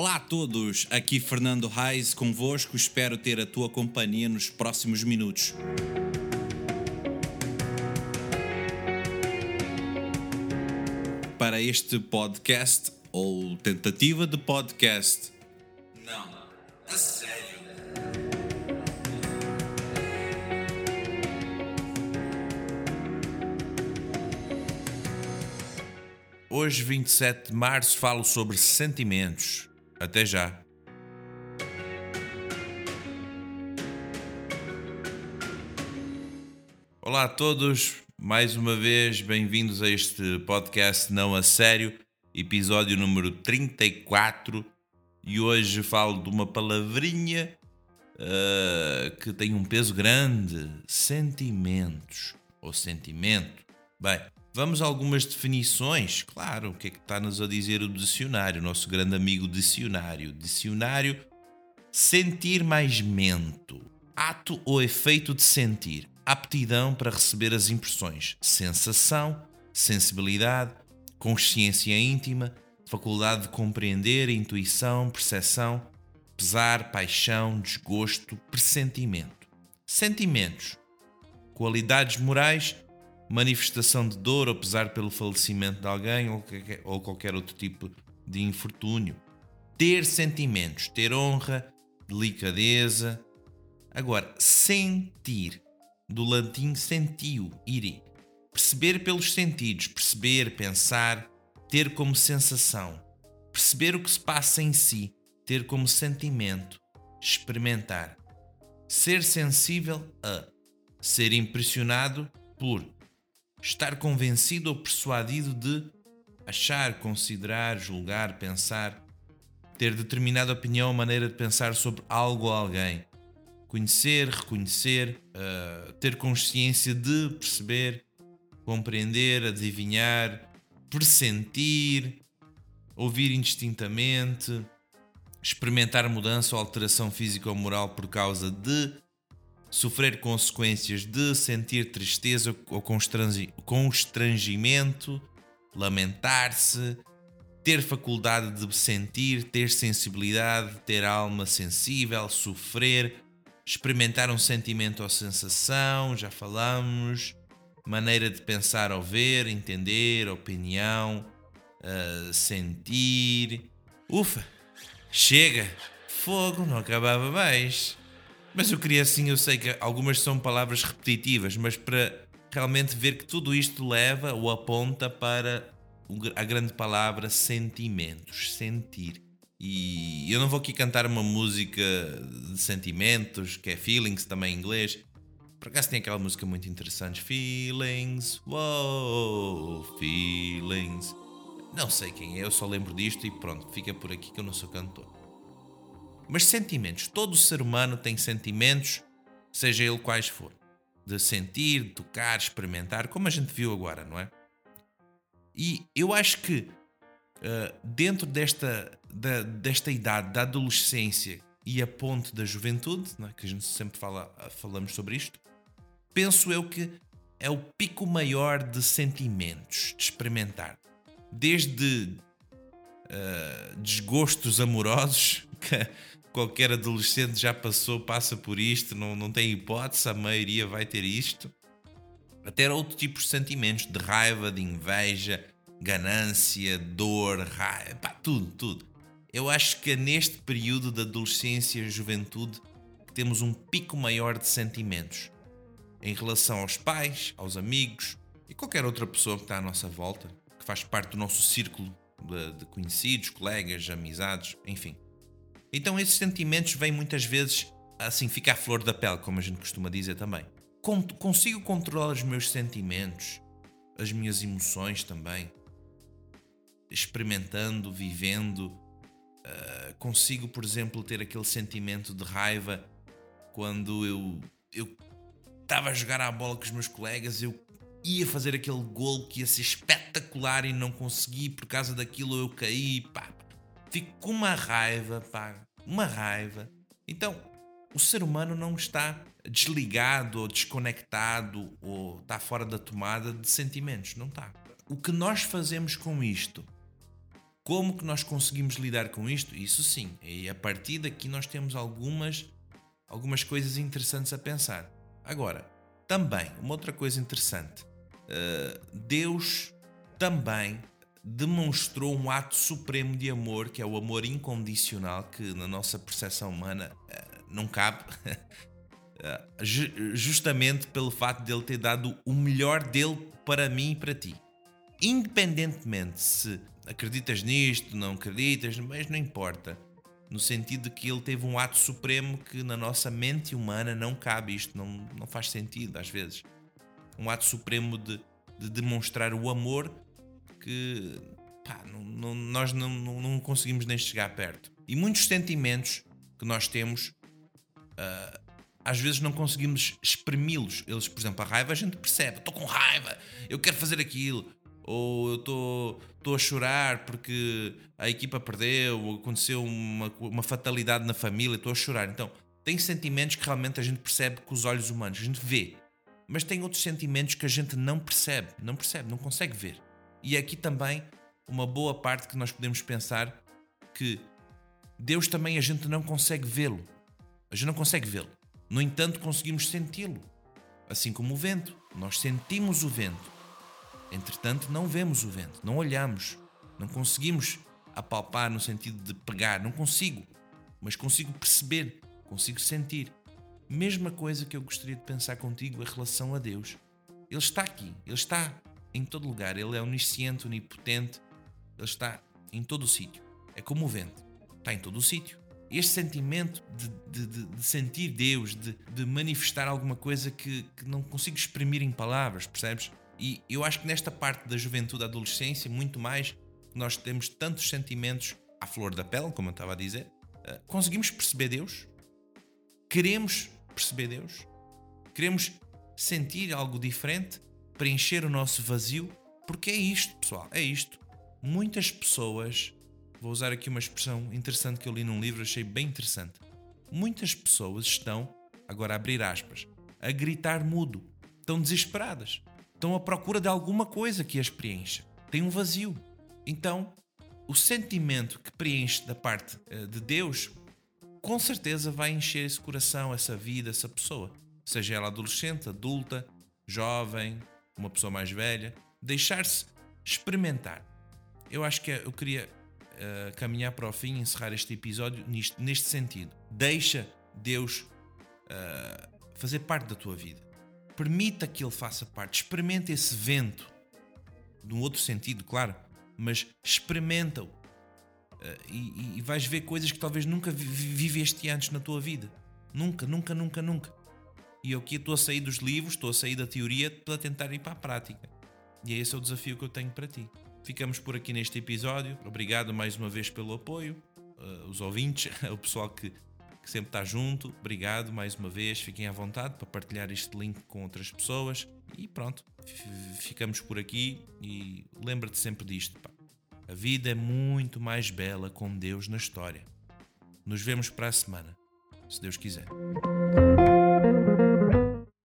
Olá a todos, aqui Fernando Reis convosco, espero ter a tua companhia nos próximos minutos. Para este podcast, ou tentativa de podcast. Não, a sério. Hoje, 27 de março, falo sobre sentimentos. Até já. Olá a todos, mais uma vez bem-vindos a este podcast Não a Sério, episódio número 34. E hoje falo de uma palavrinha uh, que tem um peso grande: sentimentos ou sentimento. Bem, Vamos a algumas definições. Claro, o que é que está-nos a dizer o dicionário, nosso grande amigo dicionário? Dicionário, sentir mais mento. Ato ou efeito de sentir. Aptidão para receber as impressões. Sensação, sensibilidade, consciência íntima, faculdade de compreender, intuição, percepção, pesar, paixão, desgosto, pressentimento. Sentimentos. Qualidades morais manifestação de dor ou pesar pelo falecimento de alguém ou, ou qualquer outro tipo de infortúnio. Ter sentimentos, ter honra, delicadeza. Agora, sentir, do latim sentiu, iri. Perceber pelos sentidos, perceber, pensar, ter como sensação. Perceber o que se passa em si, ter como sentimento, experimentar. Ser sensível a. Ser impressionado por estar convencido ou persuadido de achar, considerar, julgar, pensar, ter determinada opinião ou maneira de pensar sobre algo ou alguém, conhecer, reconhecer, uh, ter consciência de perceber, compreender, adivinhar, pressentir, ouvir indistintamente, experimentar mudança ou alteração física ou moral por causa de sofrer consequências de sentir tristeza ou constrangimento, lamentar-se, ter faculdade de sentir, ter sensibilidade, ter alma sensível, sofrer, experimentar um sentimento ou sensação, já falamos, maneira de pensar ou ver, entender, opinião, uh, sentir. Ufa, chega, fogo, não acabava mais. Mas eu queria assim, eu sei que algumas são palavras repetitivas, mas para realmente ver que tudo isto leva ou aponta para a grande palavra sentimentos, sentir. E eu não vou aqui cantar uma música de sentimentos, que é Feelings, também em inglês. Por acaso tem aquela música muito interessante, Feelings, wow, Feelings. Não sei quem é, eu só lembro disto e pronto, fica por aqui que eu não sou cantor. Mas sentimentos, todo ser humano tem sentimentos, seja ele quais for. De sentir, de tocar, experimentar, como a gente viu agora, não é? E eu acho que uh, dentro desta, da, desta idade, da adolescência e a ponte da juventude, é? que a gente sempre fala, falamos sobre isto, penso eu que é o pico maior de sentimentos, de experimentar. Desde uh, desgostos amorosos, que qualquer adolescente já passou, passa por isto, não, não tem hipótese, a maioria vai ter isto. Até outro tipo de sentimentos, de raiva, de inveja, ganância, dor, raiva, pá, tudo, tudo. Eu acho que é neste período de adolescência e juventude temos um pico maior de sentimentos em relação aos pais, aos amigos e qualquer outra pessoa que está à nossa volta, que faz parte do nosso círculo de conhecidos, colegas, amizades, enfim. Então esses sentimentos vêm muitas vezes assim, fica à flor da pele, como a gente costuma dizer também. Consigo controlar os meus sentimentos, as minhas emoções também, experimentando, vivendo. Uh, consigo, por exemplo, ter aquele sentimento de raiva quando eu eu estava a jogar a bola com os meus colegas, eu ia fazer aquele gol que ia ser espetacular e não consegui por causa daquilo eu caí, pá, Fico com uma raiva, pá, uma raiva. Então, o ser humano não está desligado ou desconectado ou está fora da tomada de sentimentos. Não está. O que nós fazemos com isto? Como que nós conseguimos lidar com isto? Isso sim. E a partir daqui nós temos algumas, algumas coisas interessantes a pensar. Agora, também, uma outra coisa interessante. Uh, Deus também demonstrou um ato supremo de amor, que é o amor incondicional, que na nossa percepção humana uh, não cabe. uh, justamente pelo fato de ele ter dado o melhor dele para mim e para ti. Independentemente se acreditas nisto, não acreditas, mas não importa. No sentido de que ele teve um ato supremo que na nossa mente humana não cabe isto, não, não faz sentido às vezes. Um ato supremo de, de demonstrar o amor que pá, não, não, nós não, não, conseguimos nem chegar perto. E muitos sentimentos que nós temos, uh, às vezes não conseguimos exprimi-los. Eles, por exemplo, a raiva a gente percebe, estou com raiva, eu quero fazer aquilo ou eu estou a chorar porque a equipa perdeu, ou aconteceu uma, uma fatalidade na família, estou a chorar. Então, tem sentimentos que realmente a gente percebe com os olhos humanos, a gente vê. Mas tem outros sentimentos que a gente não percebe, não percebe, não consegue ver. E aqui também uma boa parte que nós podemos pensar que Deus também a gente não consegue vê-lo. A gente não consegue vê-lo. No entanto, conseguimos senti-lo. Assim como o vento. Nós sentimos o vento. Entretanto, não vemos o vento, não olhamos, não conseguimos apalpar no sentido de pegar, não consigo, mas consigo perceber, consigo sentir. Mesma coisa que eu gostaria de pensar contigo em relação a Deus. Ele está aqui, ele está em todo lugar, ele é onisciente, onipotente, ele está em todo o sítio. É como o vento, está em todo o sítio. Este sentimento de, de, de sentir Deus, de, de, manifestar alguma coisa que, que não consigo exprimir em palavras, percebes? E eu acho que nesta parte da juventude, da adolescência, muito mais, nós temos tantos sentimentos à flor da pele, como eu estava a dizer. Eh, conseguimos perceber Deus? Queremos perceber Deus? Queremos sentir algo diferente? Preencher o nosso vazio? Porque é isto, pessoal, é isto. Muitas pessoas, vou usar aqui uma expressão interessante que eu li num livro, achei bem interessante. Muitas pessoas estão, agora abrir aspas, a gritar mudo, estão desesperadas estão à procura de alguma coisa que as preencha. Tem um vazio. Então, o sentimento que preenche da parte uh, de Deus, com certeza vai encher esse coração, essa vida, essa pessoa. Seja ela adolescente, adulta, jovem, uma pessoa mais velha. Deixar-se experimentar. Eu acho que eu queria uh, caminhar para o fim, encerrar este episódio neste, neste sentido. Deixa Deus uh, fazer parte da tua vida permita que ele faça parte, experimenta esse vento, num outro sentido, claro, mas experimenta-o uh, e, e, vais ver coisas que talvez nunca viveste antes na tua vida. Nunca, nunca, nunca, nunca. E eu aqui estou a sair dos livros, estou a sair da teoria para tentar ir para a prática. E é esse é o desafio que eu tenho para ti. Ficamos por aqui neste episódio. Obrigado mais uma vez pelo apoio, uh, os ouvintes, o pessoal que que sempre está junto. Obrigado mais uma vez. Fiquem à vontade para partilhar este link com outras pessoas. E pronto, ficamos por aqui. E lembra-te sempre disto: pá. a vida é muito mais bela com Deus na história. Nos vemos para a semana, se Deus quiser.